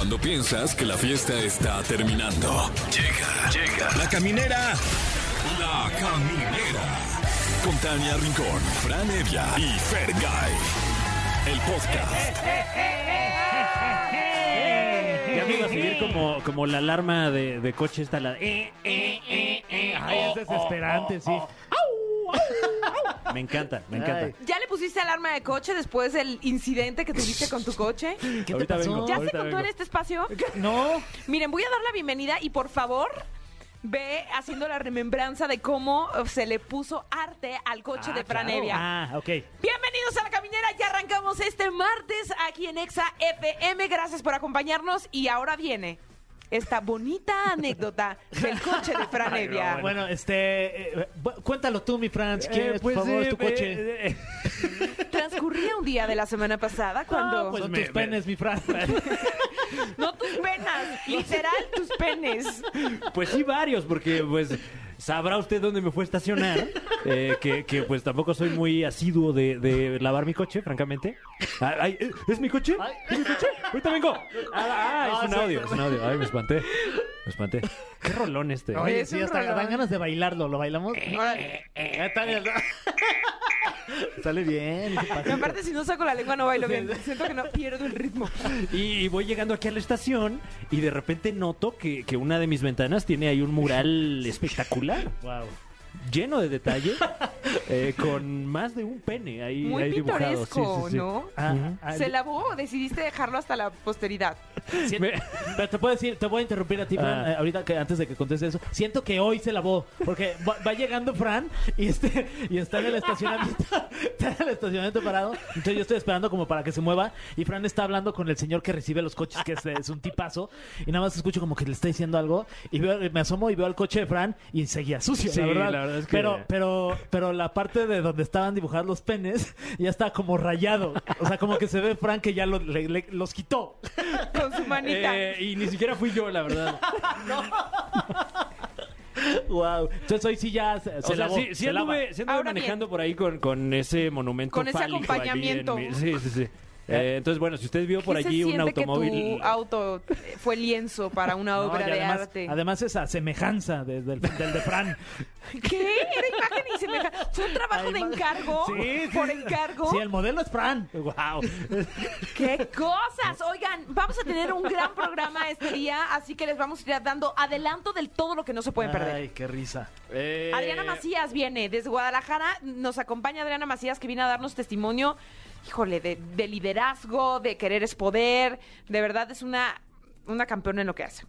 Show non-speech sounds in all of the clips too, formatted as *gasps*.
Cuando piensas que la fiesta está terminando. Llega, llega. La caminera. La caminera. Con Tania Rincón, Fran Evia y Fergay. El podcast. Ya me iba a seguir como, como la alarma de, de coche esta, la... eh, eh, eh, eh. Ay, es desesperante, sí. Me encanta, me encanta. Ay. ¿Ya le pusiste alarma de coche después del incidente que tuviste con tu coche? *laughs* ¿Qué Ahorita te pasó? vengo. ¿Ya se contó en este espacio? No. *laughs* Miren, voy a dar la bienvenida y por favor ve haciendo la remembranza de cómo se le puso arte al coche Ah, de Fran claro. Evia. Ah, ok. Bienvenidos a la caminera, ya arrancamos este martes aquí en Exa FM. Gracias por acompañarnos y ahora viene esta bonita anécdota del coche de Fran Evia. Bueno, este. eh, bu- cuéntalo tú, mi Franz. Eh, ¿Quieres, pues, por favor, eh, tu coche? eh, *laughs* eh, Transcurría un día de la semana pasada cuando... Ah, pues Son me- tus penes, mi Franz. *laughs* No tus penas, literal tus penes. Pues sí, varios, porque pues sabrá usted dónde me fue a estacionar, eh, que, que, pues tampoco soy muy asiduo de, de lavar mi coche, francamente. Ah, ay, eh, ¿Es mi coche? ¿Es mi coche? Ahorita vengo. Ah, ah, es un audio, es un audio. Ay, me espanté. Me espanté. Qué rolón este. Oye, sí, hasta rolón. dan ganas de bailarlo. ¿Lo bailamos? Eh, está bien. Sale bien. Y aparte, si no saco la lengua, no bailo bien. Siento que no pierdo el ritmo. *laughs* Y, y voy llegando aquí a la estación y de repente noto que, que una de mis ventanas tiene ahí un mural espectacular, Wow. Lleno de detalle, eh, con más de un pene ahí, Muy ahí dibujado. Sí, pintoresco, sí, sí. ¿no? Ah, ah, ¿Se lavó o decidiste dejarlo hasta la posteridad? si- Me- Pero te puedo decir, te voy a interrumpir a ti, Fran, Ah. eh, ahorita que antes de que conteste eso. Siento que hoy se lavó, porque va, va llegando Fran y este y está en el estacionamiento, *laughs* está en el estacionamiento parado. Entonces yo estoy esperando como para que se mueva y Fran está hablando con el señor que recibe los coches, que es, es un tipazo, y nada más escucho como que le está diciendo algo y veo- me asomo y veo al coche de Fran y seguía sucio, Sí, la verdad. la verdad es que- Pero pero pero la parte de donde estaban dibujados los penes ya está como rayado, o sea, como que se ve Fran que ya lo- le- le- los quitó. Con su manita. Eh, y ni siquiera fui yo, la verdad. *laughs* Wow. Entonces hoy sí ya se, o se sea, lavó, sí, sí se lava. anduve, sí anduve Ahora manejando por ahí con, con ese monumento Con ese acompañamiento. mi- Sí, sí, sí. Eh, entonces, bueno, si usted vio por ¿Qué se allí un que automóvil... tu auto eh, fue lienzo para una *laughs* No, obra y de además, arte? Además esa semejanza de- del, del de Fran. *laughs* ¿Qué? Era imagen y semejanza. ¿Fue un trabajo de Además- encargo? Sí, sí. ¿Por encargo? Sí, el modelo es Fran. Wow. *laughs* ¡Qué cosas! Oigan, vamos a tener un gran programa este día, así que les vamos a ir dando adelanto del todo lo que no se pueden perder. Ay, qué risa. Eh, Adriana Macías viene desde Guadalajara. Nos acompaña Adriana Macías que viene a darnos testimonio, híjole, de, de liderazgo, de querer es poder. De verdad es una, una campeona en lo que hace.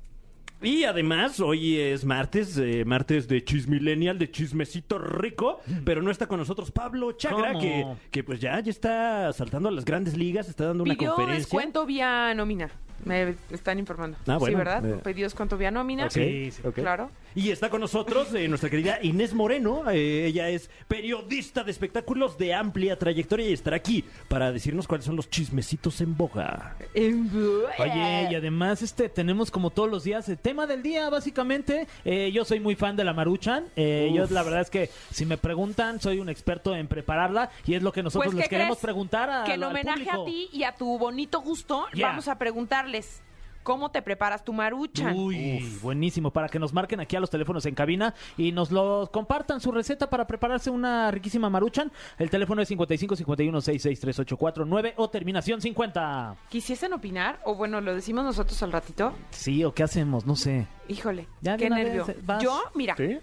Y además, hoy es martes, eh, martes de Chismillennial, de Chismecito Rico, pero no está con nosotros Pablo Chagra, que, que pues ya, ya está saltando a las grandes ligas, está dando una Pidió conferencia. descuento vía nómina. Me están informando. Ah, bueno, sí, ¿verdad? eh. Pidió descuento vía nómina. Ok, Sí, sí. Claro. Y está con nosotros eh, nuestra querida Inés Moreno. eh, ella es periodista de espectáculos de amplia trayectoria y estará aquí para decirnos cuáles son los chismecitos en boga. Oye, y además este tenemos como todos los días el tema del día, básicamente. Eh, yo soy muy fan de la Maruchan. Eh, yo la verdad es que si me preguntan, soy un experto en prepararla y es lo que nosotros Pues, les ¿qué queremos crees? preguntar a, que en al homenaje público. a ti y a tu bonito gusto, Yeah. vamos a preguntarles cómo te preparas tu maruchan. Uy, buenísimo, para que nos marquen aquí a los teléfonos en cabina y nos lo compartan su receta para prepararse una riquísima maruchan. El teléfono es 55 51 66 3849 o terminación 50. ¿Quisiesen opinar? O bueno, lo decimos nosotros al ratito. Sí, o qué hacemos, no sé. Híjole, Ya qué nervio. vez. Yo, mira, ¿Sí?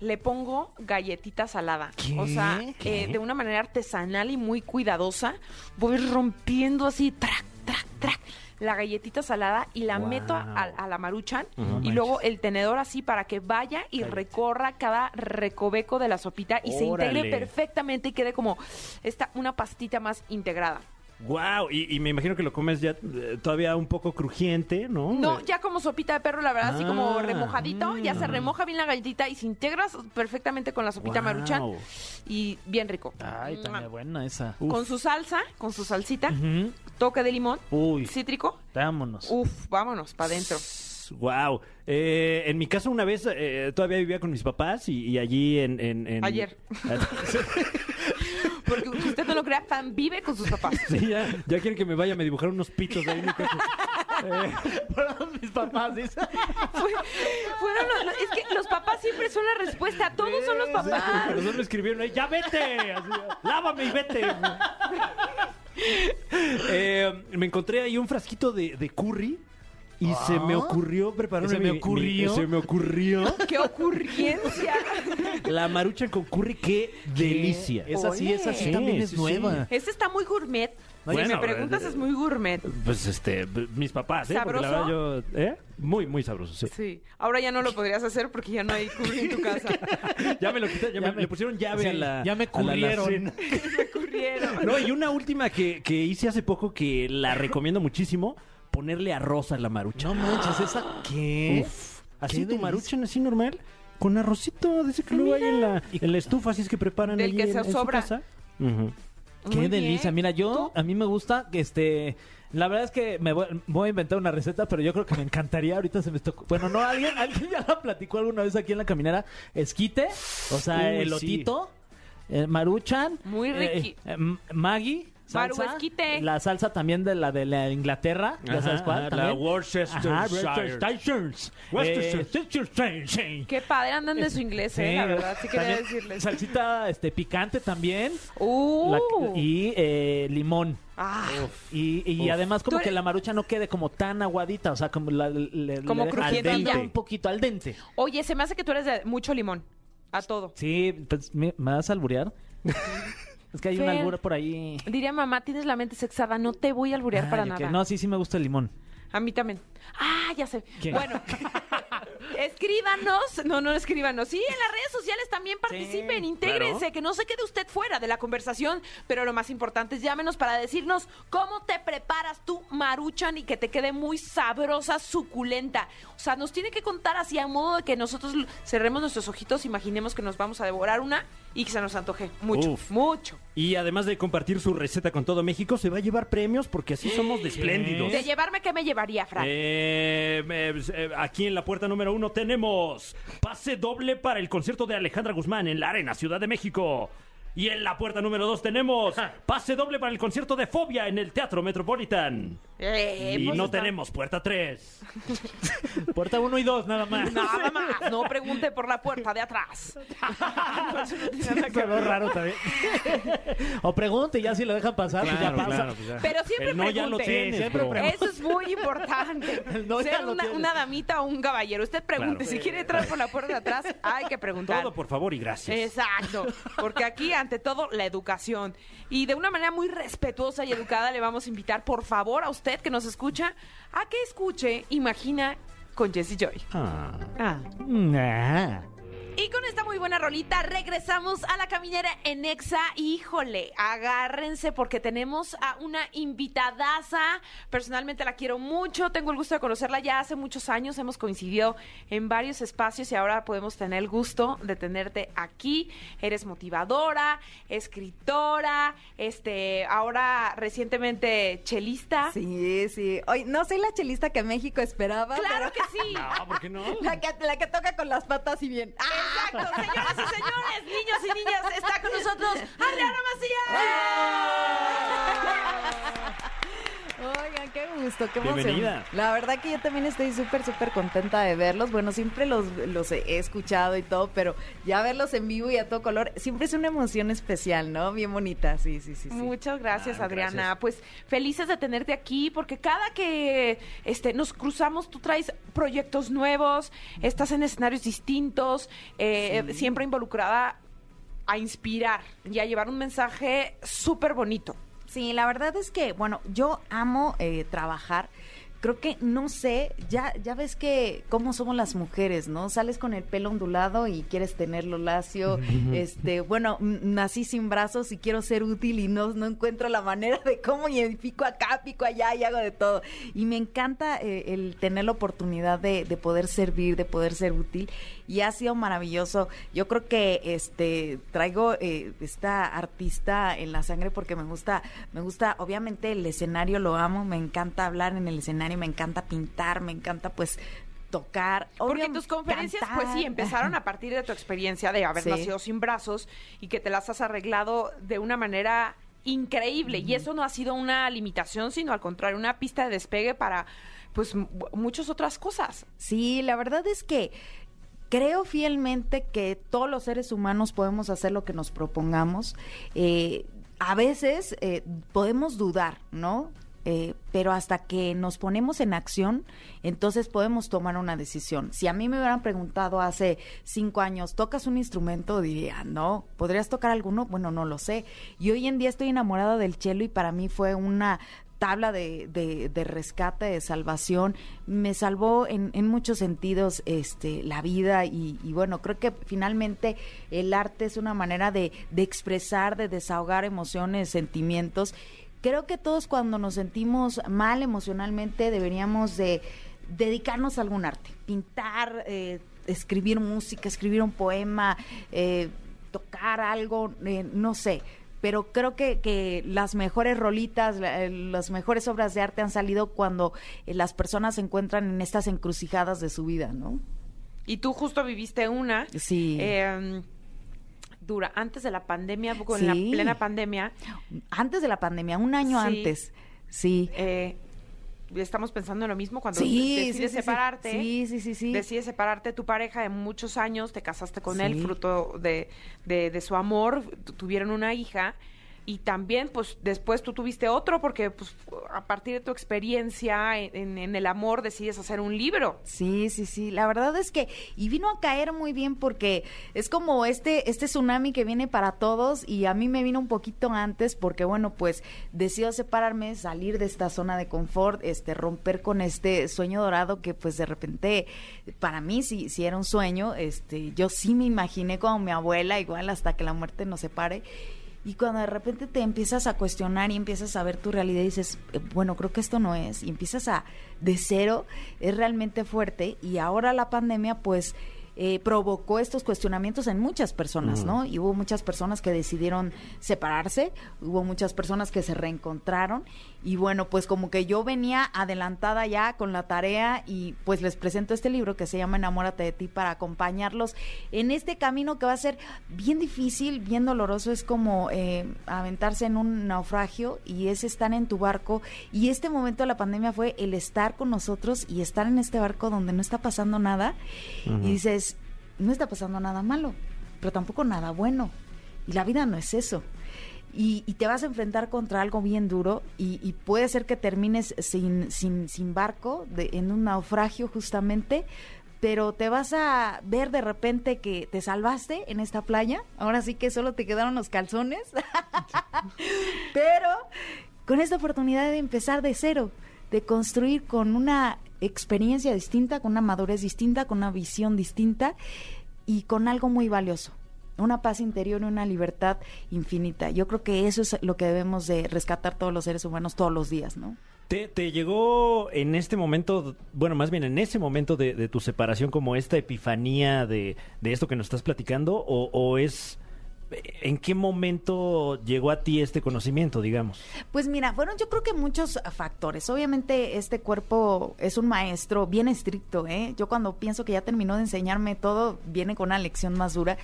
le pongo galletita salada. ¿Qué? O sea, ¿Qué? eh, de una manera artesanal y muy cuidadosa. Voy rompiendo así, trac, trac, trac, la galletita salada y la Wow. meto a, a la maruchan. No y luego el tenedor así para que vaya y recorra cada recoveco de la sopita y se integre perfectamente y quede como esta, una pastita más integrada. Wow, y, y me imagino que lo comes ya eh, todavía un poco crujiente, ¿no? No, Eh, ya como sopita de perro, la verdad, así como Ah, remojadito, ya se remoja bien la galletita y se integra perfectamente con la sopita Guau. maruchan y bien rico. Ay, también buena esa. Con su salsa, con su salsita, toque de limón, Uy, cítrico. vámonos. Uf, vámonos, para adentro. Wow. Eh, en mi caso una vez eh, todavía vivía con mis papás y, y allí en, en- en- Ayer. *laughs* Porque usted no lo crea, Fan vive con sus papás. sí, ya, ya quieren que me vaya a me dibujar unos pitos ahí en mi casa. *laughs* Fueron mis papás, dice. Fue- fueron los- los- es que los papás siempre son la respuesta. Todos son los papás. Pero solo me escribieron, ahí, ya vete, así, lávame y vete. *laughs* Eh, me encontré ahí un frasquito de, de curry y se me ocurrió preparar ¿Se mi- me mi- ocurrió? se me ocurrió *laughs* ¡Qué ocurrencia! la maruchan con curry, qué delicia. Esa sí, esa sí también es sí, nueva. sí. Este está muy gourmet. si Bueno, me preguntas, eh, es muy gourmet. Pues este, mis papás, ¿eh? Porque la ¿Sabroso? verdad yo, ¿eh? Muy, muy sabroso, sí. Sí. Ahora ya no lo podrías hacer porque ya no hay curry en tu casa. *laughs* Ya me lo quité, ya, Ya me, me- le pusieron llave sí, a la ya me currieron. *laughs* Me ocurrieron. No, y una última que, que hice hace poco que la recomiendo muchísimo, ponerle arroz a la marucha. No manches, ¿esa qué? Uf, así Qué tu maruchan así normal, con arrocito, dice que luego hay en la, en la estufa, así es que preparan Del ahí que en, se en su sobra. casa. Ujú. Qué Muy delicia. bien. Mira, yo, a mí me gusta que este. La verdad es que me voy, voy a inventar una receta, pero yo creo que me encantaría. Ahorita se me está. Bueno, no, alguien, alguien ya la platicó alguna vez aquí en la caminera. Esquite, o sea, Uy, elotito, eh, maruchan. Muy riqui. eh, eh, Maggi. Salsa. La salsa también de la de la Inglaterra, ya sabes cuál. ajá, la Worcestershire. Ajá, Worcestershire. Worcestershire. Eh, Qué padre andan de su inglés, eh, la verdad. Sí quería también decirles. Salsita este, picante también. Uh. la- y eh, limón. Ah, Y, y Uf. además como Tú que la marucha no quede como tan aguadita, o sea, como la, le, Como le crujientilla. un poquito al dente. Oye, se me hace que tú eres de mucho limón. A todo. Sí, pues, ¿me, me vas a alburear? *laughs* es que hay Fer. albura por ahí. Diría mamá, tienes la mente sexada, no te voy a alburear para nada. No, sí, sí me gusta el limón. A mí también. Ah, ya sé. ¿Qué? Bueno, *laughs* escríbanos. No, no escríbanos. Sí, en las redes sociales también participen, Sí, intégrense, claro. que no se quede usted fuera de la conversación. Pero lo más importante es llámenos para decirnos cómo te preparas tu maruchan y que te quede muy sabrosa, suculenta. O sea, nos tiene que contar así a modo de que nosotros cerremos nuestros ojitos, imaginemos que nos vamos a devorar una y que se nos antoje. Mucho, Uf. mucho. Y además de compartir su receta con todo México, se va a llevar premios porque así somos de espléndidos. De llevarme, ¿qué me llevaría, Fran? Eh, eh, eh, aquí en la puerta número uno tenemos pase doble para el concierto de Alejandra Guzmán en la Arena, Ciudad de México. Y en la puerta número dos tenemos pase doble para el concierto de Fobia en el Teatro Metropolitan. Eh, y pues no está- tenemos puerta tres. *laughs* Puerta 1 y 2, nada más. Nada más, no pregunte por la puerta de atrás. *laughs* Quedó raro también. *laughs* o pregunte, ya si lo dejan pasar, pues ya pasa. Pero siempre El no ya lo tienes, siempre bro. pregunte. Eso es muy importante. No Ser una, damita o un caballero. Usted pregunte. Claro. Si quiere entrar por la puerta de atrás, hay que preguntar. Todo por favor y gracias. Exacto, porque aquí ante todo la educación y de una manera muy respetuosa y educada le vamos a invitar por favor a usted que nos escucha a que escuche Imagina con Jesse Joy. Ah. Ah. Nah. Y con esta muy buena rolita regresamos a la caminera en Exa. Híjole, agárrense porque tenemos a una invitadaza. Personalmente la quiero mucho, tengo el gusto de conocerla ya hace muchos años. Hemos coincidido en varios espacios y ahora podemos tener el gusto de tenerte aquí. Eres motivadora, escritora, este, ahora recientemente chelista. Sí, sí. Hoy no soy la chelista que México esperaba. Claro pero que sí. No, ¿por qué no? *laughs* La que, la que toca con las patas y bien. ¡Ah! Exacto, señoras y señores, niños y niñas, está con nosotros Adriana Macías. Oigan, qué gusto, qué emoción. Bienvenida. La verdad que yo también estoy súper, súper contenta de verlos. Bueno, siempre los, los he escuchado y todo, pero ya verlos en vivo y a todo color, siempre es una emoción especial, ¿no? Bien bonita, sí, sí, sí. sí. Muchas gracias, Ah, Adriana. gracias. Pues felices de tenerte aquí porque cada que este, nos cruzamos, tú traes proyectos nuevos, estás en escenarios distintos, eh, siempre involucrada a inspirar y a llevar un mensaje súper bonito. Sí, la verdad es que, bueno, yo amo eh, trabajar. Creo que, no sé, ya, ya ves que cómo somos las mujeres, ¿no? Sales con el pelo ondulado y quieres tenerlo lacio. *laughs* este, bueno, nací sin brazos y quiero ser útil y no, no encuentro la manera de cómo y pico acá, pico allá y hago de todo. Y me encanta eh, el tener la oportunidad de, de poder servir, de poder ser útil. Y ha sido maravilloso. Yo creo que este traigo eh, esta artista en la sangre porque me gusta, me gusta, obviamente el escenario lo amo, me encanta hablar en el escenario, me encanta pintar, me encanta pues tocar. Porque tus conferencias, cantar. pues sí, empezaron a partir de tu experiencia de haber Sí. nacido sin brazos y que te las has arreglado de una manera increíble. Y eso no ha sido una limitación, sino al contrario, una pista de despegue para pues muchas otras cosas. Sí, la verdad es que creo fielmente que todos los seres humanos podemos hacer lo que nos propongamos. Eh, a veces eh, podemos dudar, ¿no? Eh, pero hasta que nos ponemos en acción, entonces podemos tomar una decisión. Si a mí me hubieran preguntado hace cinco años, ¿tocas un instrumento? Diría, no. ¿Podrías tocar alguno? Bueno, no lo sé. Y hoy en día estoy enamorada del cello y para mí fue una tabla de, de, de rescate, de salvación, me salvó en, en muchos sentidos este, la vida y, bueno, creo que finalmente el arte es una manera de, de expresar, de desahogar emociones, sentimientos. Creo que todos cuando nos sentimos mal emocionalmente deberíamos de dedicarnos a algún arte, pintar, eh, escribir música, escribir un poema, eh, tocar algo, eh, no sé. Pero creo que, que las mejores rolitas, eh, las mejores obras de arte han salido cuando eh, las personas se encuentran en estas encrucijadas de su vida, ¿no? Y tú justo viviste una. Sí. eh, dura, antes de la pandemia, poco en la plena pandemia. Antes de la pandemia, un año Sí. antes. Sí. eh, estamos pensando en lo mismo cuando Sí, decides sí, separarte. Sí, sí, sí, sí. Decides separarte de tu pareja de muchos años, te casaste con él, fruto de, de, de su amor, tu- tuvieron una hija. Y también, pues, después tú tuviste otro, porque pues, a partir de tu experiencia en, en- en el amor decides hacer un libro. Sí, sí, sí. La verdad es que y vino a caer muy bien porque es como este este tsunami que viene para todos y a mí me vino un poquito antes porque bueno, pues decido separarme, salir de esta zona de confort, este romper con este sueño dorado que pues de repente para mí sí sí era un sueño, este yo sí me imaginé como mi abuela igual hasta que la muerte nos separe. Y cuando de repente te empiezas a cuestionar y empiezas a ver tu realidad y dices, eh, bueno, creo que esto no es, y empiezas a de cero, es realmente fuerte. Y ahora la pandemia, pues, eh, provocó estos cuestionamientos en muchas personas, ¿no? Y hubo muchas personas que decidieron separarse, hubo muchas personas que se reencontraron. Y bueno, pues como que yo venía adelantada ya con la tarea y pues les presento este libro que se llama Enamórate de ti para acompañarlos en este camino que va a ser bien difícil, bien doloroso. Es como eh, aventarse en un naufragio y es estar en tu barco. Y este momento de la pandemia fue el estar con nosotros y estar en este barco donde no está pasando nada. Y dices, no está pasando nada malo, pero tampoco nada bueno. Y la vida no es eso. Y, y te vas a enfrentar contra algo bien duro y, puede ser que termines sin, sin, sin barco, en un naufragio justamente, pero te vas a ver de repente que te salvaste en esta playa. Ahora sí que solo te quedaron los calzones. *laughs* pero con esta oportunidad de empezar de cero, de construir con una experiencia distinta, con una madurez distinta, con una visión distinta y con algo muy valioso. Una paz interior y una libertad infinita. Yo creo que eso es lo que debemos de rescatar todos los seres humanos todos los días, ¿no? ¿Te, llegó en este momento, bueno, más bien en ese momento de, de tu separación como esta epifanía de, de esto que nos estás platicando? ¿O, o es... ¿En qué momento llegó a ti este conocimiento, digamos? Pues mira, fueron yo creo que muchos factores. Obviamente este cuerpo es un maestro bien estricto, ¿eh? Yo cuando pienso que ya terminó de enseñarme todo, viene con una lección más dura.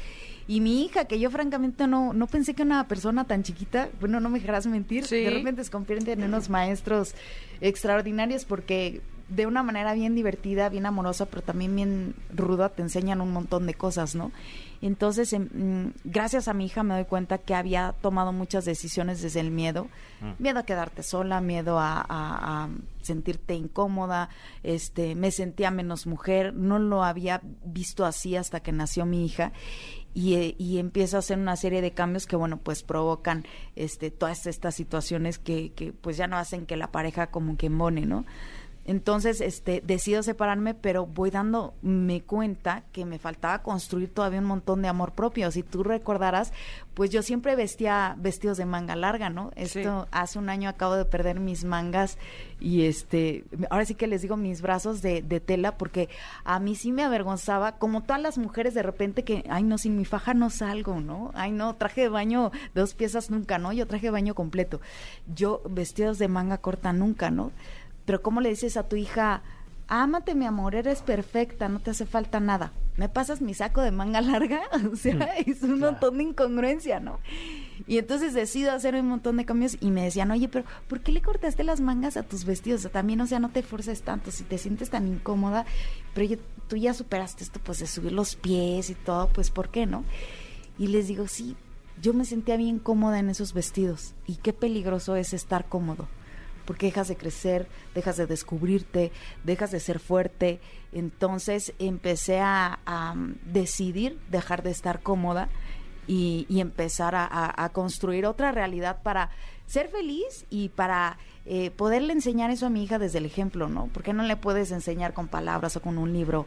Y mi hija, que yo francamente no, no pensé que una persona tan chiquita, bueno, no me dejarás mentir, Sí. de repente se convierten en unos maestros extraordinarios porque de una manera bien divertida, bien amorosa, pero también bien ruda, te enseñan un montón de cosas, ¿no? Entonces, em, mm, gracias a mi hija me doy cuenta que había tomado muchas decisiones desde el miedo. Miedo a quedarte sola, miedo a, a- a sentirte incómoda, este, me sentía menos mujer, no lo había visto así hasta que nació mi hija. Y, eh, y empiezo a hacer una serie de cambios que, bueno, pues provocan este, todas estas situaciones que, que pues ya no hacen que la pareja como que embone, ¿no? Entonces, este, decido separarme, pero voy dándome cuenta que me faltaba construir todavía un montón de amor propio. Si tú recordarás, pues yo siempre vestía vestidos de manga larga, ¿no? Esto hace un año acabo de perder mis mangas y este, ahora sí que les digo mis brazos de, de tela porque a mí sí me avergonzaba, como todas las mujeres de repente que, ay no, sin mi faja no salgo, ¿no? Ay no, traje de baño dos piezas nunca, ¿no? Yo traje de baño completo. Yo vestidos de manga corta nunca, ¿no? Pero ¿cómo le dices a tu hija, ámate mi amor, eres perfecta, no te hace falta nada? ¿Me pasas mi saco de manga larga? *laughs* O sea, es un montón de incongruencia, ¿no? Y entonces decido hacer un montón de cambios y me decían, oye, pero ¿por qué le cortaste las mangas a tus vestidos? O sea, también, o sea, no te forces tanto, si te sientes tan incómoda, pero yo- tú ya superaste esto, pues de subir los pies y todo, pues ¿por qué no? Y les digo, sí, yo me sentía bien cómoda en esos vestidos. Y qué peligroso es estar cómodo. Porque dejas de crecer, dejas de descubrirte, dejas de ser fuerte. Entonces empecé a, a, um, decidir dejar de estar cómoda y, y empezar a, a- a construir otra realidad para ser feliz y para eh, poderle enseñar eso a mi hija desde el ejemplo, ¿no? Porque no le puedes enseñar con palabras o con un libro.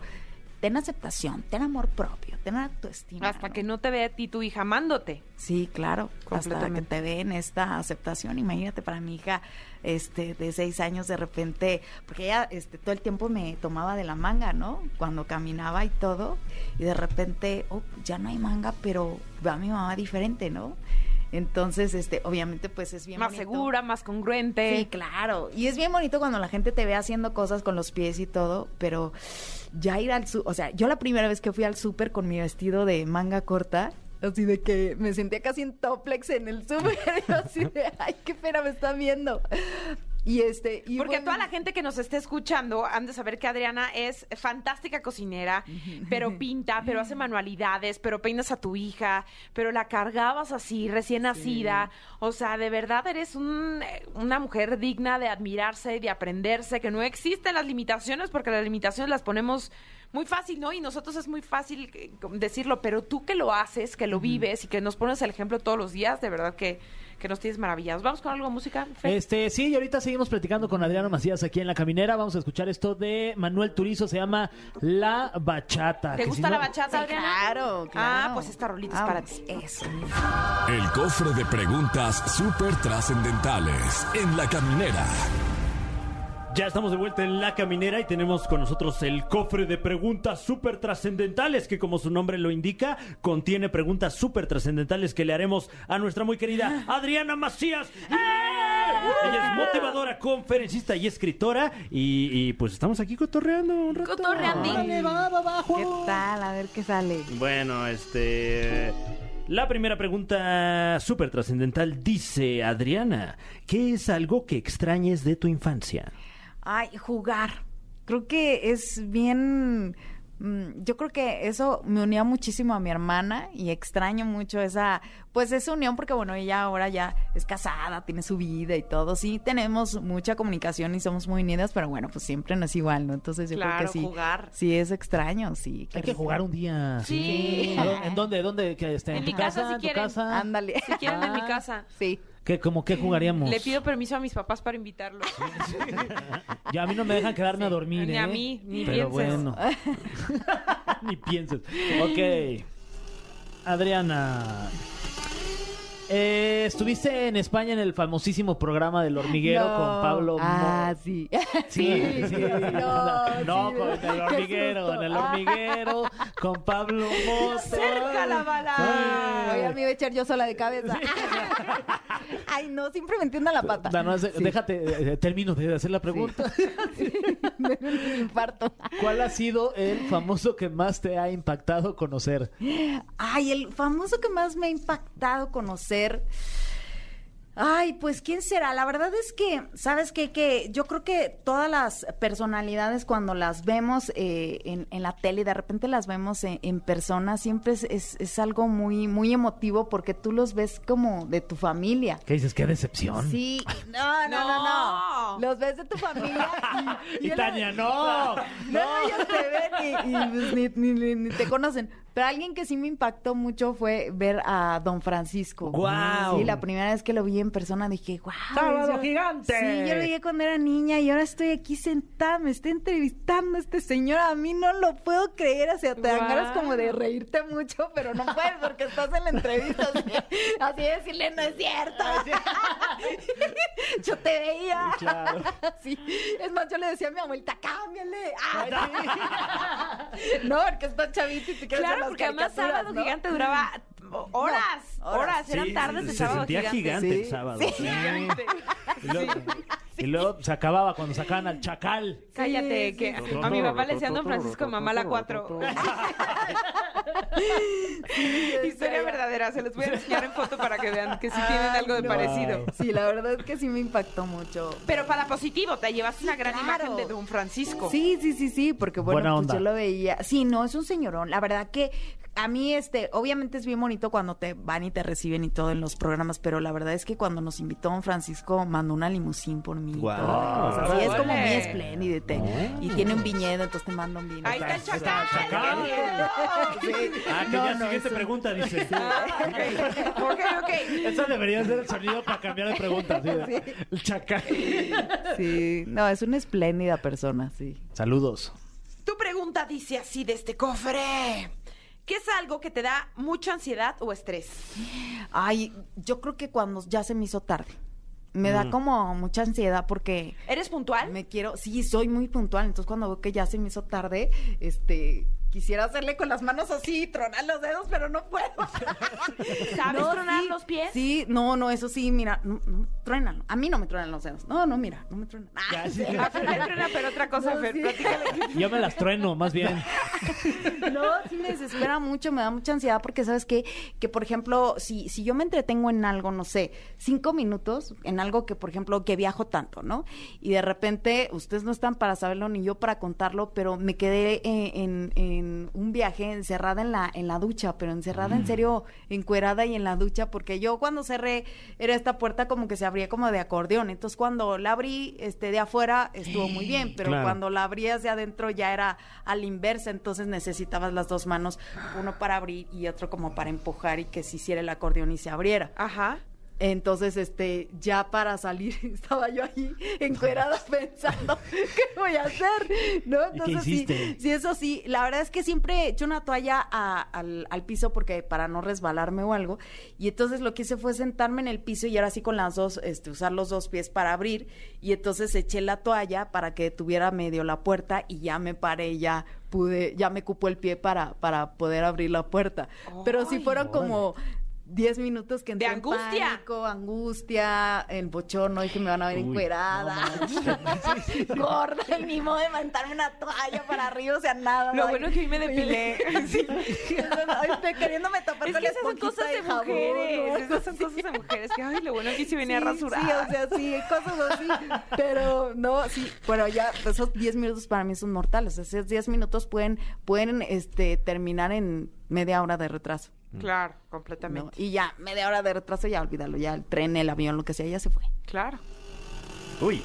Ten aceptación, ten amor propio, ten autoestima. Hasta que no te vea a ti tu hija amándote. Sí, claro, hasta que te ven esta aceptación. Imagínate para mi hija este de seis años de repente, porque ella este todo el tiempo me tomaba de la manga, ¿no? Cuando caminaba y todo, y de repente, oh, ya no hay manga, pero va mi mamá diferente, ¿no? Entonces, este, obviamente, pues es bien más bonito. segura, más congruente. Sí, claro. Y es bien bonito cuando la gente te ve haciendo cosas con los pies y todo, pero ya ir al o sea, yo la primera vez que fui al súper con mi vestido de manga corta, así de que me sentía casi en toplex en el súper, *laughs* así de, ay, qué pena me están viendo. Y este, y Porque bueno, toda la gente que nos esté escuchando han de saber que Adriana es fantástica cocinera, pero *laughs* pinta, pero hace manualidades, pero peinas a tu hija, pero la cargabas así, recién nacida. O sea, de verdad eres un- una mujer digna de admirarse y de aprenderse, que no existen las limitaciones, porque las limitaciones las ponemos muy fácil, ¿no? Y nosotros es muy fácil eh, decirlo, pero tú que lo haces, que lo vives y que nos pones el ejemplo todos los días, de verdad que, que nos tienes maravillados. ¿Vamos con algo de música? Fer? Este, sí, y ahorita seguimos platicando con Adriano Macías aquí en La Caminera. Vamos a escuchar esto de Manuel Turizo, se llama La Bachata. ¿Te gusta si la no- bachata, Adriana? claro, claro. Ah, pues esta rolita es para ti. Eso. El cofre de preguntas súper trascendentales en la caminera. Ya estamos de vuelta en La Caminera y tenemos con nosotros el cofre de preguntas súper trascendentales que como su nombre lo indica, contiene preguntas súper trascendentales que le haremos a nuestra muy querida *laughs* Adriana Macías. Ella es motivadora, conferencista y escritora y, y, pues estamos aquí cotorreando un rato. Cotorreandín. Órale, va, va, va, ¿Qué tal? A ver qué sale. Bueno, este... La primera pregunta súper trascendental dice, Adriana, ¿qué es algo que extrañes de tu infancia? Ay, jugar. Creo que es bien. mm, Yo creo que eso me unía muchísimo a mi hermana y extraño mucho esa, pues esa unión porque bueno, ella ahora ya es casada, tiene su vida y todo. Sí, tenemos mucha comunicación y somos muy unidas, pero bueno, pues siempre no es igual, ¿no? Entonces yo creo Claro, que sí. jugar. Sí, es extraño, sí. Hay que jugar un día. Sí. ¿A dó- ¿En dónde? ¿Dónde? ¿Que esté? ¿En, En tu mi casa, si ¿En tu quieren. casa? Ándale. Si quieren en mi Ah. casa. Sí. ¿Qué, como qué jugaríamos? Le pido permiso a mis papás para invitarlos. *laughs* Ya a mí no me dejan quedarme a dormir, Ni ¿eh? a mí, ni Pero pienses. bueno. *laughs* *laughs* ni pienses. Ok. Adriana. Eh, estuviste en España en el famosísimo programa del hormiguero No. con Pablo Ah, Mo- sí. Sí, sí. No, No, sí, con el hormiguero, en el hormiguero, con Pablo Moto. Cerca la bala. Oye, a mí voy a echar yo sola de cabeza. *laughs* Ay, no, siempre me entiendo la pata. No, no, es- Sí. Déjate, eh, termino de hacer la pregunta. *laughs* Me dio un infarto. ¿Cuál ha sido el famoso que más te ha impactado conocer? Ay, el famoso que más me ha impactado conocer. Ay, pues quién será. La verdad es que, ¿sabes qué? Que yo creo que todas las personalidades cuando las vemos eh, en, en la tele y de repente las vemos en, en persona, siempre es, es- es algo muy, muy emotivo porque tú los ves como de tu familia. ¿Qué dices? ¡Qué decepción! Sí, no, no, no, no. No. Los ves de tu familia y, *laughs* Y Tania, no. *laughs* No, no, ellos te ven y, y, pues, ni, ni- ni- ni te conocen. Pero alguien que sí me impactó mucho fue ver a Don Francisco. ¡Guau! Sí, la primera vez que lo vi en persona dije, ¡guau! ¡Sábado yo- gigante! Sí, yo lo vi cuando era niña y ahora estoy aquí sentada, me está entrevistando este señor. A mí no lo puedo creer, o sea, te dan ganas como de reírte mucho, pero no puedes porque estás en la entrevista. Así, *laughs* así de decirle, no es cierto. *laughs* yo te veía. Claro. *laughs* Sí, es más, yo le decía a mi abuelita, cámbiale. Ah, sí. no, porque está chavito y te quieres Claro, porque además Sábado ¿no? Gigante duraba horas, No, horas, horas. eran Sí, tardes de se sábado sentía gigante. gigante, el sábado. Sí. sí. Gigante. Y luego, y luego se acababa cuando sacaban al chacal. Cállate, Sí, que a mi mamá le decían Don Francisco de Mamá la 4. *laughs* Historia verdadera, se los voy a enseñar en foto para que vean que sí tienen algo de parecido. Sí, la verdad es que sí me impactó mucho. Pero para positivo, te llevaste una gran claro. imagen de Don Francisco. Sí, sí, sí, sí, porque bueno, pues yo lo veía. Sí, no, es un señorón. La verdad que a mí, este, obviamente es bien bonito cuando te van y te reciben y todo en los programas, pero la verdad es que cuando nos invitó Don Francisco, mandó una limusín por mí. y Guau. toda la cosa. Sí, es como muy espléndido y, y tiene un viñedo, entonces te manda un vino. Ahí está el Está- chacal. chacal. Sí. Ah, que No, ya no, siguiente eso- pregunta, dice. Ok, ok, ok. Eso debería ser el sonido para cambiar de pregunta. ¿sí? El chacal. Sí, no, es una espléndida persona, sí. Saludos. Tu pregunta dice así de este cofre. ¿Qué es algo que te da mucha ansiedad o estrés? Ay, yo creo que cuando ya se me hizo tarde. Me da como mucha ansiedad porque ¿Eres puntual? me quiero, sí, soy muy puntual, entonces cuando veo que ya se me hizo tarde, este, quisiera hacerle con las manos así, tronar los dedos, pero no puedo. *laughs* ¿Sabes No, tronar sí, los pies? Sí, no, no, eso sí, mira, no, no, truénalo. A mí no me truenan los dedos. No, no, mira, no me truenan. Ah, Ya, sí. A Fer le truena, pero otra cosa, No, Fer. Yo me las trueno, más bien. *laughs* No, sí me desespera mucho, me da mucha ansiedad porque sabes que, que por ejemplo, si, si yo me entretengo en algo, no sé, cinco minutos, en algo que, por ejemplo, que viajo tanto, ¿no? Y de repente, ustedes no están para saberlo ni yo para contarlo, pero me quedé eh, en, en un viaje encerrada en la, en la ducha, pero encerrada en serio, encuerada y en la ducha, porque yo cuando cerré, era esta puerta como que se abría como de acordeón. Entonces cuando la abrí este, de afuera, estuvo muy bien, pero Claro. cuando la abrías de adentro ya era a la inversa, entonces necesitabas las dos manos, uno para abrir y otro como para empujar y que se hiciera el acordeón y se abriera. Ajá. Entonces, este, ya para salir, *laughs* estaba yo ahí encuerada *laughs* pensando, ¿qué voy a hacer? ¿No? Entonces, sí, sí, eso sí, la verdad es que siempre he hecho una toalla a- al, al piso porque para no resbalarme o algo. Y entonces lo que hice fue sentarme en el piso y ahora sí con las dos, este, usar los dos pies para abrir. Y entonces eché la toalla para que tuviera medio la puerta y ya me paré, ya pude, ya me cupó el pie para, para poder abrir la puerta. Pero sí Ay, fueron como 10 minutos que De entré en angustia. pánico, angustia, el bochorno, y que me van a ver Uy, encuerada, *laughs* gorda, y ni modo de levantarme una toalla para arriba, o sea, nada. Lo ay. bueno que hoy me depilé. *laughs* Sí. Ay, estoy queriéndome tapar Es con que esas son cosas de jabón, mujeres. ¿no? Esas son cosas de mujeres. Que, ay, lo bueno que sí venía Sí, rasurada. Sí, o sea, sí, cosas así. Pero no, sí, bueno, ya esos 10 minutos para mí son mortales. Esos 10 minutos pueden, pueden este, terminar en media hora de retraso. Claro, ¿no? completamente. Y ya, media hora de retraso, ya olvídalo. Ya el tren, el avión, lo que sea, ya se fue. Claro. Uy.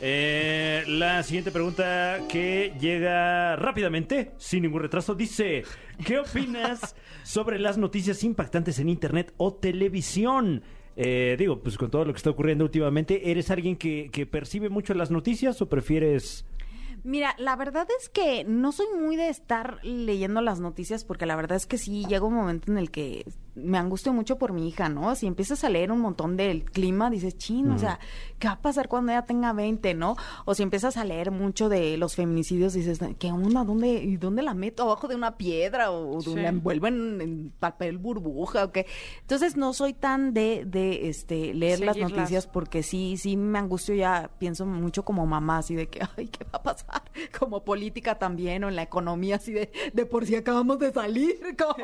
Eh, la siguiente pregunta que llega rápidamente, sin ningún retraso, dice, ¿qué opinas *laughs* sobre las noticias impactantes en Internet o televisión? Eh, digo, pues con todo lo que está ocurriendo últimamente, ¿eres alguien que, que percibe mucho las noticias o prefieres... Mira, la verdad es que no soy muy de estar leyendo las noticias porque la verdad es que sí llega un momento en el que me angustio mucho por mi hija, ¿no? Si empiezas a leer un montón del clima, dices, chino, o sea, ¿qué va a pasar cuando ella tenga 20, no? O si empiezas a leer mucho de los feminicidios, dices, ¿qué onda? ¿Dónde, y dónde la meto? ¿Abajo de una piedra? ¿O Sí. la envuelvo en, papel burbuja? ¿O qué? Entonces no soy tan de, de este, leer las noticias porque sí, sí me angustio ya, pienso mucho como mamá, así de que, ay, ¿qué va a pasar? *laughs* Como política también, o en la economía, así de, de por si acabamos de salir, *laughs* como,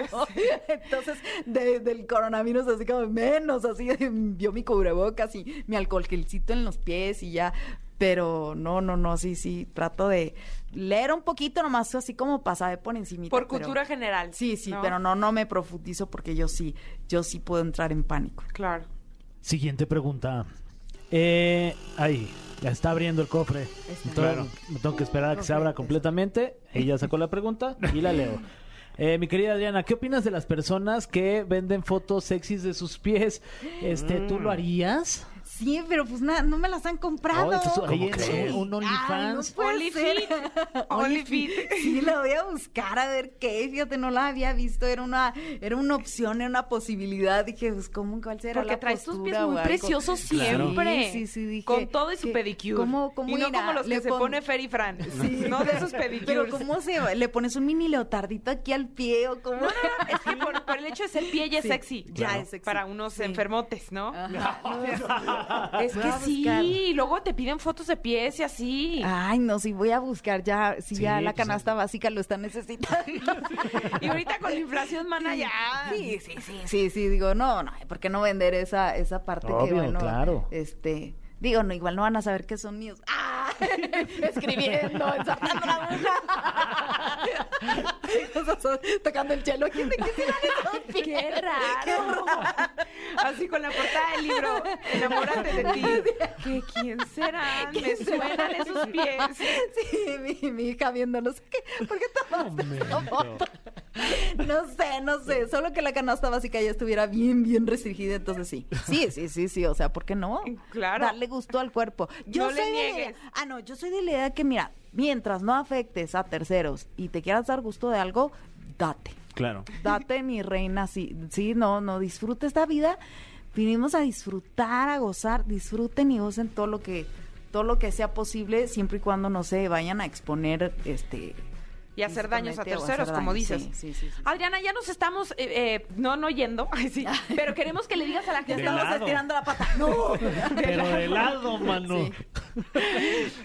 entonces, de- del coronavirus, así como menos, así, vio mi cubrebocas y mi alcohol gelcito en los pies y ya, pero no, no, no, sí, sí, trato de leer un poquito nomás, así como pasar por encima. Por cultura general. Sí, sí, ¿no? pero no, no me profundizo porque yo sí, yo sí puedo entrar en pánico. Claro. Siguiente pregunta. Eh, ahí, ya está abriendo el cofre. Entonces, Claro. me tengo que esperar a que se abra completamente. Ella sacó la pregunta y la leo. *laughs* Eh, mi querida Adriana, ¿qué opinas de las personas que venden fotos sexys de sus pies? Este, ¿tú lo harías? Sí, pero pues nada, no me las han comprado. Oh, entonces, ahí ¿Cómo crees? un no OnlyFans. puede OnlyFit. *laughs* Sí, la voy a buscar a ver qué. Fíjate, no la había visto. Era una, era una opción, era una posibilidad. Dije, pues, ¿cómo, cuál será Porque la traes tus pies muy preciosos Claro. siempre. Sí, sí, sí, dije, Con todo y su que- pedicure. ¿cómo- cómo y no irá? como los que Le se pon- pone Fer y Fran. Sí. *laughs* No de esos *laughs* pedicures. Pero ¿cómo se va? ¿Le pones un mini leotardito aquí al pie o cómo? Es que por, por el hecho de ser pie ya es Sí, sexy. ya Claro. es sexy. Para unos Sí. enfermotes, ¿no? Ajá. Es que sí, luego te piden fotos de pies y así. Ay, no, sí, voy a buscar ya, si Sí, ya la pues, canasta básica lo está necesitando. *laughs* Y ahorita con la inflación, mana, ya. Sí, sí, sí, sí, sí, digo, no, no, ¿por qué no vender esa, esa parte que, Obvio, bueno, claro. este, digo, no, igual no van a saber que son míos. ¡Ah! *laughs* Escribiendo, ensartando la boca. Nosotros *laughs* Tocando el chelo, ¿quién de qué pies? Qué raro. Así con la portada del libro, enamórate de ti. ¿Qué, ¿Quién serán? *laughs* Me suenan esos pies. Sí, mi, mi hija viéndolos. ¿Qué? ¿Por qué tomaste esa foto? No sé, no sé. Solo que la canasta básica ya estuviera bien, bien restringida, entonces sí. Sí, sí, sí, sí. O sea, ¿por qué no? Claro. Darle gusto al cuerpo. Yo No le soy de la niegues. idea- Ah, no, yo soy de la idea que, mira, mientras no afectes a terceros y te quieras dar gusto de algo, date. Claro. Date, mi reina, sí, sí, no, no, disfruta esta vida. Vinimos a disfrutar, a gozar, disfruten y gocen todo lo que, todo lo que sea posible, siempre y cuando no se vayan a exponer, este, Y hacer daños a terceros, como dices. Sí, sí, sí, sí. Adriana, ya nos estamos, eh, eh, no, no yendo, *laughs* ay, sí, *laughs* pero queremos que le digas a la gente De estamos lado. estirando la pata. *laughs* No. Pero de lado, mano. Sí.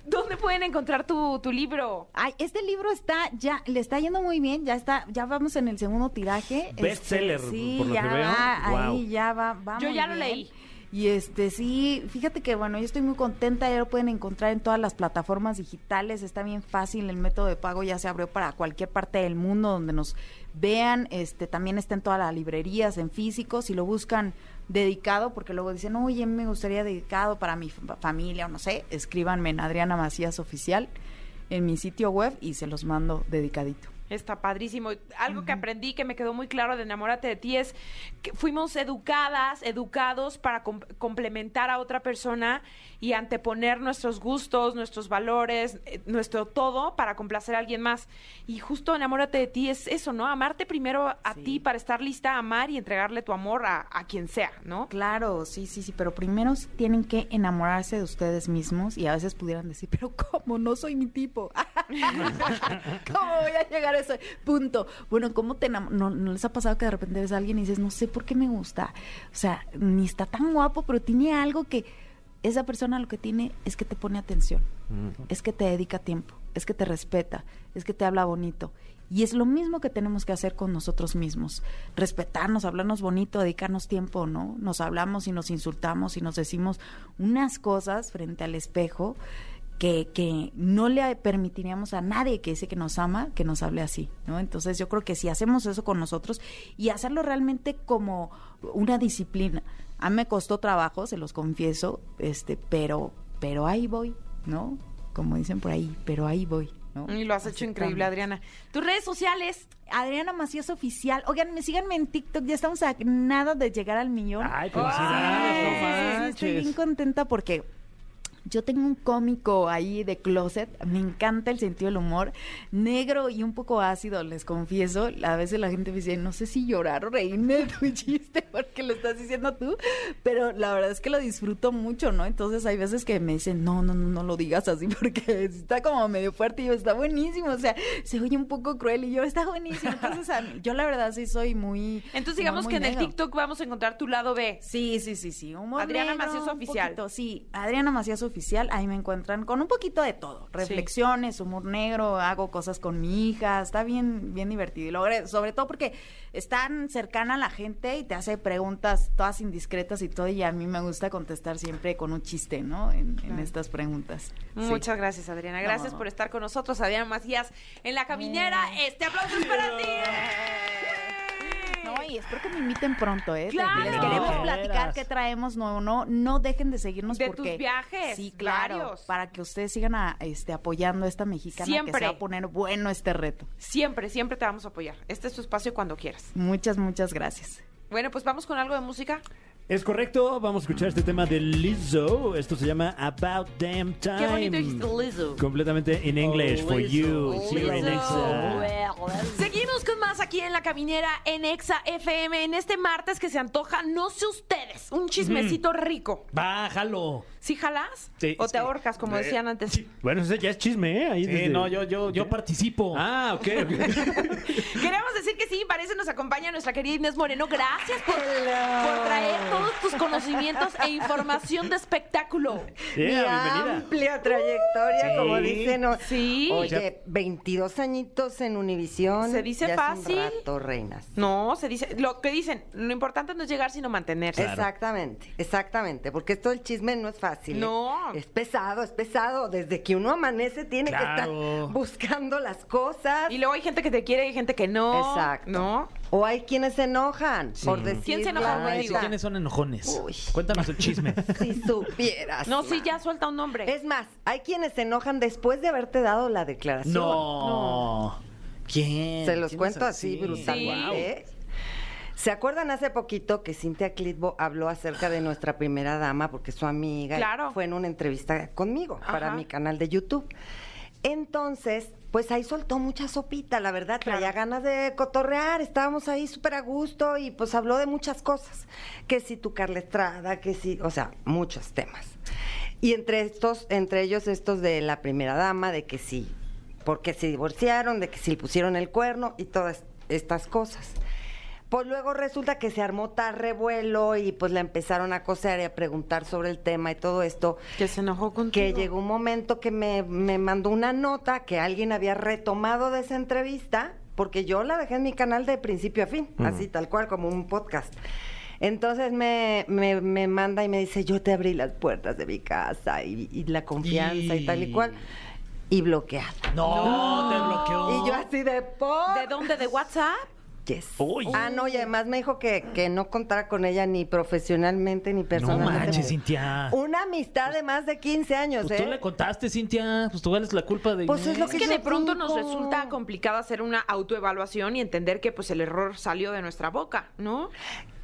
dónde pueden encontrar tu, tu libro. Ay, este libro está ya, le está yendo muy bien, ya está, ya vamos en el segundo tiraje. Este, Bestseller, sí, por lo ya que veo. va, Wow. ahí ya va, va Yo muy ya lo bien. leí. Y este sí, fíjate que bueno, yo estoy muy contenta, ya lo pueden encontrar en todas las plataformas digitales, está bien fácil, el método de pago ya se abrió para cualquier parte del mundo donde nos vean, este también está en todas las librerías, en físico, si lo buscan dedicado, porque luego dicen, oye, me gustaría dedicado para mi fa- familia o no sé, escríbanme en Adriana Macías Oficial en mi sitio web y se los mando dedicadito. Está padrísimo. Algo que aprendí que me quedó muy claro de Enamórate de ti es que fuimos educadas, educados para com- complementar a otra persona y anteponer nuestros gustos, nuestros valores, eh, nuestro todo para complacer a alguien más. Y justo Enamórate de ti es eso, ¿no? Amarte primero a Sí. ti para estar lista a amar y entregarle tu amor a, a quien sea, ¿no? Claro, sí, sí, sí, pero primero tienen que enamorarse de ustedes mismos y a veces pudieran decir, pero ¿cómo? No soy mi tipo. *laughs* ¿Cómo voy a llegar punto? Bueno, ¿cómo te no, no les ha pasado que de repente ves a alguien y dices, no sé por qué me gusta? O sea, ni está tan guapo, pero tiene algo que esa persona lo que tiene es que te pone atención, es que te dedica tiempo, es que te respeta, es que te habla bonito. Y es lo mismo que tenemos que hacer con nosotros mismos. Respetarnos, hablarnos bonito, dedicarnos tiempo, ¿no? Nos hablamos y nos insultamos y nos decimos unas cosas frente al espejo que, que no le permitiríamos a nadie que dice que nos ama que nos hable así, ¿no? Entonces yo creo que si hacemos eso con nosotros y hacerlo realmente como una disciplina. A mí me costó trabajo, se los confieso, este, pero, pero ahí voy, ¿no? Como dicen por ahí, pero ahí voy, ¿no? Y lo has hecho increíble. Adriana. Tus redes sociales. Adriana Macías Oficial. Oigan, me síganme en TikTok, ya estamos a nada de llegar al millón. Ay, felicidades, no sí, manches. estoy bien contenta porque yo tengo un cómico ahí de closet, me encanta el sentido del humor, negro y un poco ácido, les confieso. A veces la gente me dice, no sé si llorar o reírme de tu *laughs* chiste porque lo estás diciendo tú, pero la verdad es que lo disfruto mucho, ¿no? Entonces hay veces que me dicen, no, no, no, no lo digas así *laughs* porque está como medio fuerte y yo, está buenísimo, o sea, se oye un poco cruel y yo, está buenísimo. Entonces mí- yo la verdad sí soy muy... Entonces digamos muy que en el negro. TikTok vamos a encontrar tu lado B. Sí, sí, sí, sí. Humor Adriana negro, Macías Oficial. poquito, sí, Adriana Macías Oficial. Ahí me encuentran con un poquito de todo. Reflexiones, humor negro, hago cosas con mi hija. Está bien, bien divertido. Y logré- sobre todo porque es tan cercana a la gente y te hace preguntas todas indiscretas y todo. Y a mí me gusta contestar siempre con un chiste, ¿no? En, en estas preguntas. Sí. Muchas gracias, Adriana. Gracias No. por estar con nosotros, Adriana Macías, en la caminera. Este aplauso es para ti. Y espero que me inviten pronto, ¿eh? Claro. Les queremos platicar qué traemos nuevo, no, no dejen de seguirnos De porque tus viajes, sí, claro, varios. para que ustedes sigan a- este apoyando a esta mexicana que Siempre. se va a poner bueno este reto. Siempre, siempre te vamos a apoyar. Este es tu espacio cuando quieras. Muchas, muchas gracias. Bueno, pues vamos con algo de música. Es correcto, vamos a escuchar este tema de Lizzo. Esto se llama About Damn Time. Qué bonito dijiste Lizzo. Completamente en English for you. Here in Exa. Seguimos con más aquí en la caminera en Exa FM en este martes que se antoja, no sé ustedes, un chismecito rico. Bájalo. ¿Sí jalas? Sí, ¿O te que- ahorcas, como decían antes? Bueno, ese ya es chisme, ¿eh? Ahí Sí, desde- no, yo, yo, yo participo. Ah, ok, ok. *laughs* Queremos decir que sí, parece nos acompaña nuestra querida Inés Moreno. Gracias por, por traer todos tus conocimientos e información de espectáculo. Yeah, Mi bienvenida. amplia trayectoria, Sí. como dicen. o- Sí. Oye, 22 añitos en Univisión. Se dice ya fácil. Es un rato, reinas. No, se dice, lo que dicen, lo importante no es llegar sino mantenerse. Exactamente, exactamente, porque esto del chisme no es fácil. ¿eh? No. Es pesado, es pesado. Desde que uno amanece tiene que estar buscando las cosas. Y luego hay gente que te quiere y gente que no. Exacto. ¿No? O hay quienes se enojan por decir. ¿Quién se enoja la contigo? Sí, neta. ¿Quiénes son enojones? Uy. Cuéntanos el chisme. *laughs* Si supieras. No, sí, ma. ya suelta un nombre. Es más, hay quienes se enojan después de haberte dado la declaración. No. ¿Quién? Se los ¿Quién cuento es así, Sí. brutalmente. ¿Se acuerdan hace poquito que Cintia Clitbo habló acerca de nuestra primera dama porque es su amiga? y Claro. Fue en una entrevista conmigo para mi canal de YouTube. Entonces, pues ahí soltó mucha sopita, la verdad, traía ganas de cotorrear, estábamos ahí súper a gusto y pues habló de muchas cosas. Que si tu Carla Estrada, que si, o sea, muchos temas. Y entre estos, entre ellos estos de la primera dama, de que sí, porque se divorciaron, de que si le pusieron el cuerno y todas estas cosas. Pues luego resulta que se armó tal revuelo y pues la empezaron a coser y a preguntar sobre el tema y todo esto. Que se enojó contigo. Que llegó un momento que me, me mandó una nota que alguien había retomado de esa entrevista, porque yo la dejé en mi canal de principio a fin, así tal cual, como un podcast. Entonces me, me, me manda y me dice, yo te abrí las puertas de mi casa y, y la confianza y... tal y cual. Y bloqueada. No, te bloqueó. Y yo así de por. ¿De dónde? ¿De WhatsApp? Uy. Ah, no, y además me dijo que, que no contara con ella ni profesionalmente ni No personalmente. manches, Cintia. Una amistad de más de 15 años, Pues ¿eh? tú le contaste, Cintia. Pues tú eres la culpa de. Pues es lo Es que que yo de pronto nos digo. resulta complicado hacer una autoevaluación y entender que pues el error salió de nuestra boca, ¿no?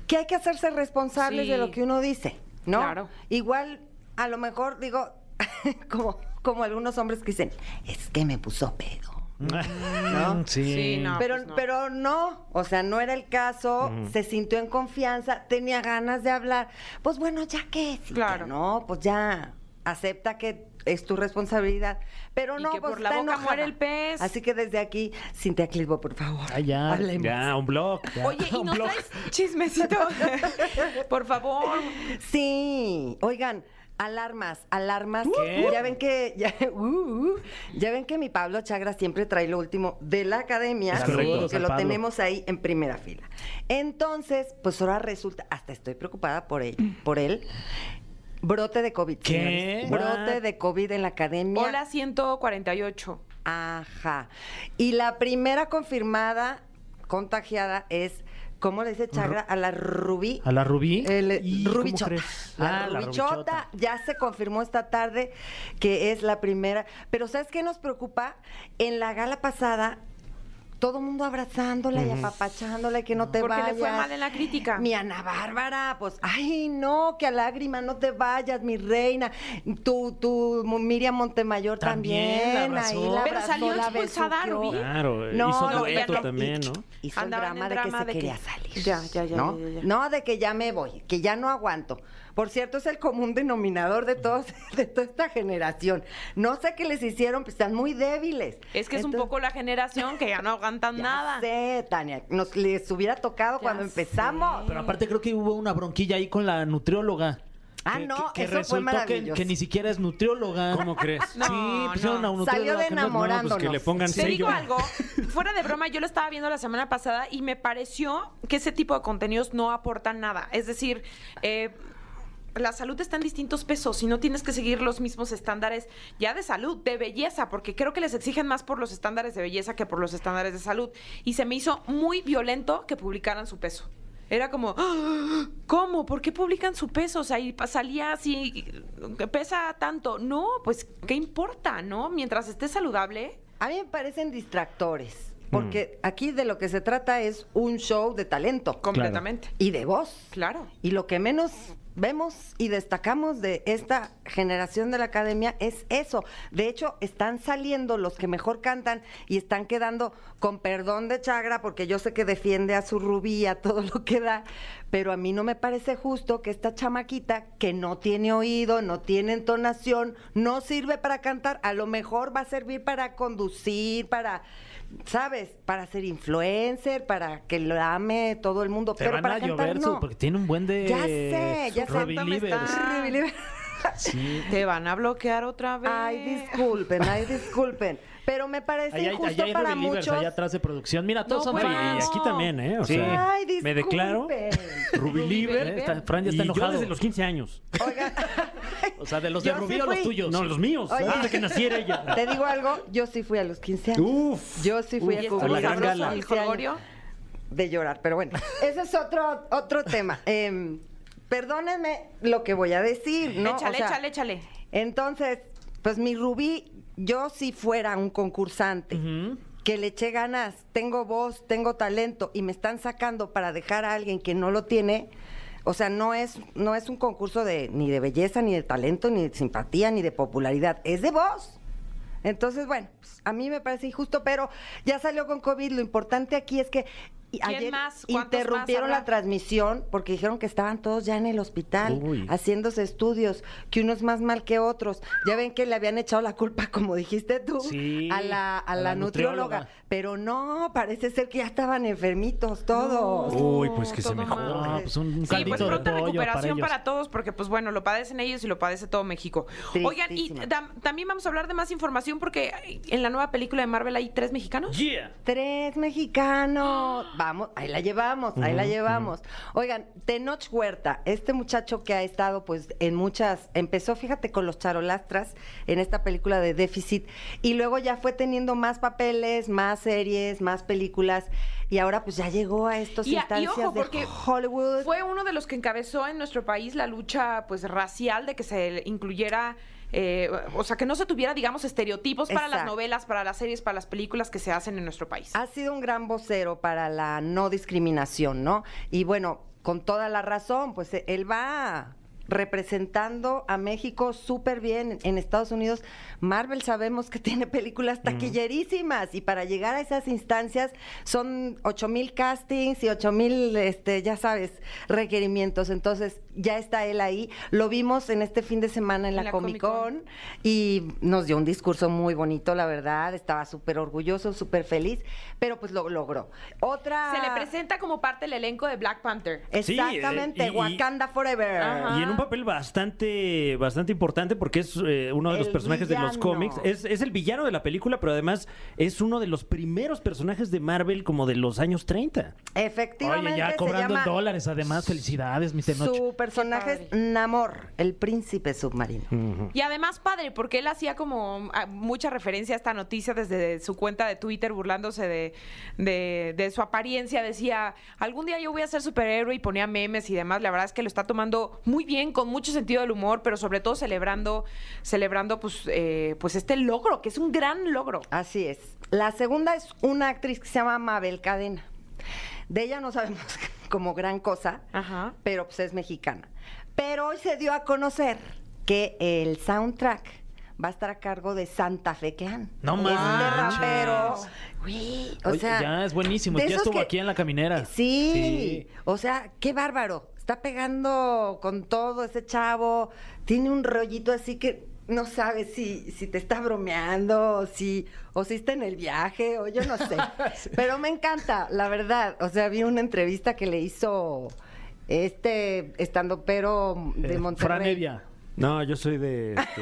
Que hay que hacerse responsables Sí. de lo que uno dice, ¿no? Claro. Igual, a lo mejor digo, *laughs* como, como algunos hombres que dicen, es que me puso pedo. ¿No? Sí. Sí, no. pero, pues no. pero no, o sea, no era el caso, se sintió en confianza, tenía ganas de hablar. Pues bueno, ya que, Claro. no, pues ya acepta que es tu responsabilidad. Pero Y no, que pues por la está boca enojada. muere el pez. Así que desde aquí, Cintia Clisbo, por favor. Ay, ya. hablemos. Ya, un blog. ya. Oye, ¿y *laughs* nos traes chismecito? *laughs* Por favor. Sí, oigan, alarmas, alarmas. ¿Qué? Ya ven que ya, *laughs* uh, ya ven que mi Pablo Chagra siempre trae lo último de la academia, que lo Pablo. tenemos ahí en primera fila. Entonces, pues ahora resulta, hasta estoy preocupada por él, por él. Brote de COVID. ¿Qué? señores. Brote de COVID en la academia. Hola 148. Ajá. Y la primera confirmada contagiada es, ¿cómo le dice Chagra? A la Rubí. ¿A la Rubí? El ¿Y cómo Rubichota. La Ah, la Rubichota Rubichota. ya se confirmó esta tarde que es la primera. Pero ¿sabes qué nos preocupa? En la gala pasada, todo el mundo abrazándola y apapachándola y que no te Porque vayas. le fue mal en la crítica. Mi Ana Bárbara, pues, ay, no, que a lágrima no te vayas, mi reina. Tu, tu Miriam Montemayor También también. la abrazó. ahí la Pero abrazó, salió la expulsada. Rubí. Claro, No, hizo no, dueto también, ¿no? Hizo el drama de que se de que- quería salir. Ya, ya, ya, ¿no? ya, ya, ya. No, de que ya me voy, que ya no aguanto. Por cierto, es el común denominador de todos, *laughs* de toda esta generación. No sé qué les hicieron, pues están muy débiles. Es que es un poco la generación que ya no aguantan ya nada. sé, Tania, nos les hubiera tocado cuando sé. empezamos. Pero aparte creo que hubo una bronquilla ahí con la nutrióloga. Ah, Que- no, que, que eso fue que, maravilloso. que ni siquiera es nutrióloga. ¿Cómo crees? No, sí, pusieron no. a un Salió de no- enamorándonos. No, pues que le pongan Te sello. digo algo, fuera de broma, yo lo estaba viendo la semana pasada y me pareció que ese tipo de contenidos no aportan nada. Es decir, eh, la salud está en distintos pesos y no tienes que seguir los mismos estándares ya de salud, de belleza, porque creo que les exigen más por los estándares de belleza que por los estándares de salud. Y se me hizo muy violento que publicaran su peso. Era como, ¡Ah! ¿cómo? ¿Por qué publican su peso? O sea, y salía así, que pesa tanto. No, pues, ¿qué importa, no? Mientras esté saludable. A mí me parecen distractores. porque aquí de lo que se trata es un show de talento Completamente. y de voz. Claro. Y lo que menos vemos y destacamos de esta generación de la academia es eso. De hecho, están saliendo los que mejor cantan y están quedando con perdón de Chagra, porque yo sé que defiende a su rubí, a todo lo que da, pero a mí no me parece justo que esta chamaquita que no tiene oído, no tiene entonación, no sirve para cantar, a lo mejor va a servir para conducir, para... ¿Sabes? Para ser influencer, para que lo ame todo el mundo. Te pero van para a cantar, llover no. porque tiene un buen de Ya sé, ya sé. *laughs* Sí. Te van a bloquear otra vez. Ay, disculpen, ay, disculpen. Pero me parece Allá injusto allá hay para muchos. allá atrás de producción. Mira, todos No, son bueno. fans. Y aquí también, ¿eh? O Sí. sea, Ay, me declaro disculpen. Ruby. Eh, está- Fran ya está y yo enojado. desde los 15 años. Oiga, *laughs* O sea, de los de Yo sí Rubí o los fui. tuyos. No, los míos. Oye. Antes de que naciera ella. *laughs* te digo algo, yo sí fui a los 15 años. Uf. Yo sí fui Uf, a ¿Y cubrir la estuvo gran gala. el 15 años jolgorio? de llorar, pero bueno, *laughs* ese es otro otro tema. Em, perdónenme lo que voy a decir, ¿no? Échale, O sea, échale, échale. Entonces, pues mi Rubí, yo si fuera un concursante que le eché ganas, tengo voz, tengo talento y me están sacando para dejar a alguien que no lo tiene, o sea, no es no es un concurso de ni de belleza, ni de talento, ni de simpatía, ni de popularidad, es de voz. Entonces, bueno, pues, a mí me parece injusto, pero ya salió con COVID. Lo importante aquí es que y ¿Quién ayer más? ¿Cuántos interrumpieron más la transmisión porque dijeron que estaban todos ya en el hospital Uy. haciéndose estudios, que unos más mal que otros. Ya ven que le habían echado la culpa, como dijiste tú, Sí, a la, a a la la nutrióloga. nutrióloga. Pero no, parece ser que ya estaban enfermitos todos. Uy, pues que se mejore. No, pues un Sí, caldito pues pronta recuperación para todos, porque pues bueno, lo padecen ellos y lo padece todo México. Oigan, y tam- también vamos a hablar de más información porque en la nueva película de Marvel hay tres mexicanos. Yeah. Tres mexicanos. *gasps* Vamos, ahí la llevamos, ahí la llevamos. Oigan, Tenoch Huerta, este muchacho que ha estado pues en muchas, empezó, fíjate, con los charolastras en esta película de déficit y luego ya fue teniendo más papeles, más series, más películas y ahora pues ya llegó a estos Y, a- y instancias ojo, de Hollywood. fue uno de los que encabezó en nuestro país la lucha pues racial de que se incluyera, eh, o sea, que no se tuviera, digamos, estereotipos para las novelas, para las series, para las películas que se hacen en nuestro país. ha sido un gran vocero para la no discriminación, ¿no? Y bueno, con toda la razón, pues eh, él va representando a México súper bien en Estados Unidos. Marvel sabemos que *laughs* tiene películas taquillerísimas y para llegar a esas instancias son ocho mil castings y ocho mil, este, ya sabes, requerimientos. Entonces ya está él ahí. Lo vimos en este fin de semana en la, Comic Con y nos dio un discurso muy bonito, la verdad. Estaba súper orgulloso, súper feliz, pero pues lo logró. Otra. Se le presenta como parte del elenco de Black Panther. Sí, Exactamente, eh, y- y- Wakanda Forever. Ajá. Y en un papel bastante, bastante importante porque es eh, uno de los El personajes de los cómics. Es, es el villano de la película, pero además es uno de los primeros personajes de Marvel como de los años 30. Efectivamente, Oye, ya cobrando en dólares, además. Felicidades, mi Tenoch. Su personaje es Namor, el príncipe submarino. Y además, padre, porque él hacía como ah, mucha referencia a esta noticia desde su cuenta de Twitter, burlándose de, de- de su apariencia. Decía, algún día yo voy a ser superhéroe y ponía memes y demás. La verdad es que lo está tomando muy bien, con mucho sentido del humor, pero sobre todo celebrando, celebrando pues, eh, pues este logro, que es un gran logro. Así es. La segunda es una actriz que se llama Mabel Cadena. De ella no sabemos *laughs* como gran cosa, Ajá. pero pues es mexicana. Pero hoy se dio a conocer que el soundtrack va a estar a cargo de Santa Fe Clan. No Este manches. rapero. Güey, o Oye, sea, ya es buenísimo. Ya estuvo que- aquí en la caminera. Sí. Sí. o sea, qué bárbaro. Está pegando con todo ese chavo. Tiene un rollito así que no sabes si, si te está bromeando o si, o si está en el viaje o yo no sé. *laughs* Pero me encanta, la verdad. O sea, vi una entrevista que le hizo este estando pero de Eh, Monterrey. Fran Evia. No, yo soy de. este,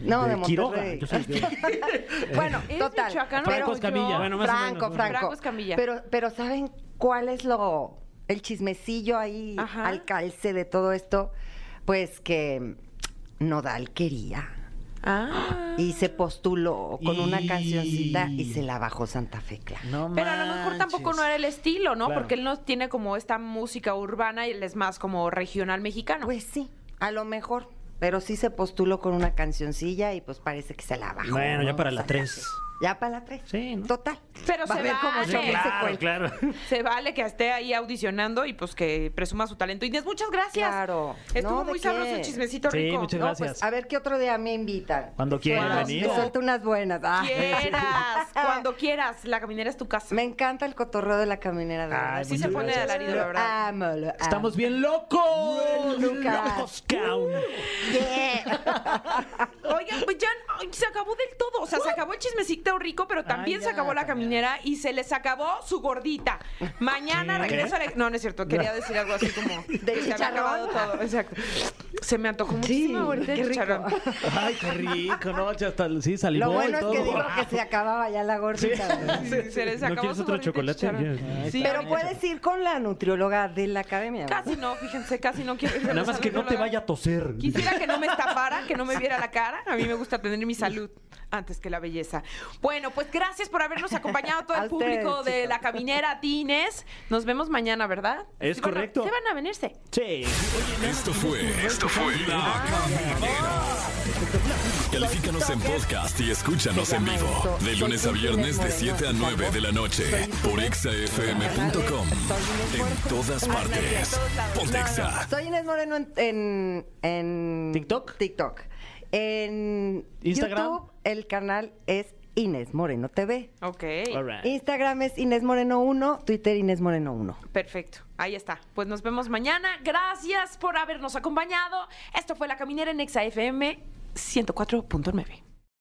*laughs* No, de Quiroga. Monterrey. Yo soy de- *laughs* bueno, de total. Michoacán, pero- Franco Escamilla. Bueno, más o Franco. Franco. Franco Escamilla. Pero, pero ¿saben cuál es lo el chismecillo ahí Ajá. al calce de todo esto? Pues que Nodal quería Ah. y se postuló con una Y- cancioncita y se la bajó Santa Fe Clan. No Pero a lo mejor tampoco manches. no era el estilo, ¿no? Claro. Porque él no tiene como esta música urbana y él es más como regional mexicano. Pues sí, a lo mejor, pero sí se postuló con una cancioncilla y pues parece que se la bajó. Bueno, ya para la sea, 3. Ya para la 3. Sí, ¿no? Total. Pero Va se a ver cómo vale. se Claro, claro. Se vale que esté ahí audicionando y pues que presuma su talento. Inés, muchas gracias. Claro. Estuvo No, ¿de muy qué? sabroso el chismecito Sí, rico. muchas No, gracias. pues a ver qué otro día me invitan. Cuando quieran Bueno, venir. Suelto unas buenas. Ah. Quieras, *laughs* cuando quieras. La caminera es tu casa. Me encanta el cotorreo de la caminera. De Ay. Sí se pone de alarido, la verdad. amo, lo amo. Estamos bien locos. Lucas. Locos, caun. *laughs* Oigan, pues ya ay, se acabó del todo. O sea, se acabó el chismecito rico, pero también Ay, se acabó la caminera. y se les acabó su gordita. Mañana ¿Qué? regreso a la... No, no es cierto. Quería decir algo así como... *laughs* que se había chicharrón? acabado todo. Exacto. Se me antojó muchísimo el qué rico. chicharrón. Ay, qué rico, ¿no? Ya hasta, sí, salivó Lo bueno y es que digo que se acababa ya la gordita. Sí, se les ¿No acabó quieres su otro gordita de chocolate? Sí, Pero puedes ir con la nutrióloga de la academia. ¿verdad? Casi no, fíjense, casi no quiero ir Nada más que no te vaya a toser. Quisiera que no me estafara, que no me viera la cara. A mí me gusta tener mi salud antes que la belleza. Bueno, pues gracias por habernos acompañado todo *laughs* el público ustedes, de chicos. la caminera Tines. Nos vemos mañana, ¿verdad? Es Sí van a- correcto. Se van a venirse. Sí. Esto fue, esto fue La Caminera. Califícanos en podcast y escúchanos en vivo. De lunes a viernes de 7 a 9 de la noche. Por exafm.com. En todas partes. Pontexa. Soy Inés Moreno en, en, en ¿TikTok? TikTok. En Instagram. YouTube el canal es Inés Moreno TV. Ok. All right. Instagram es Inés Moreno 1, Twitter Inés Moreno 1. Perfecto. Ahí está. Pues nos vemos mañana. Gracias por habernos acompañado. Esto fue La Caminera en Exa FM 104.9.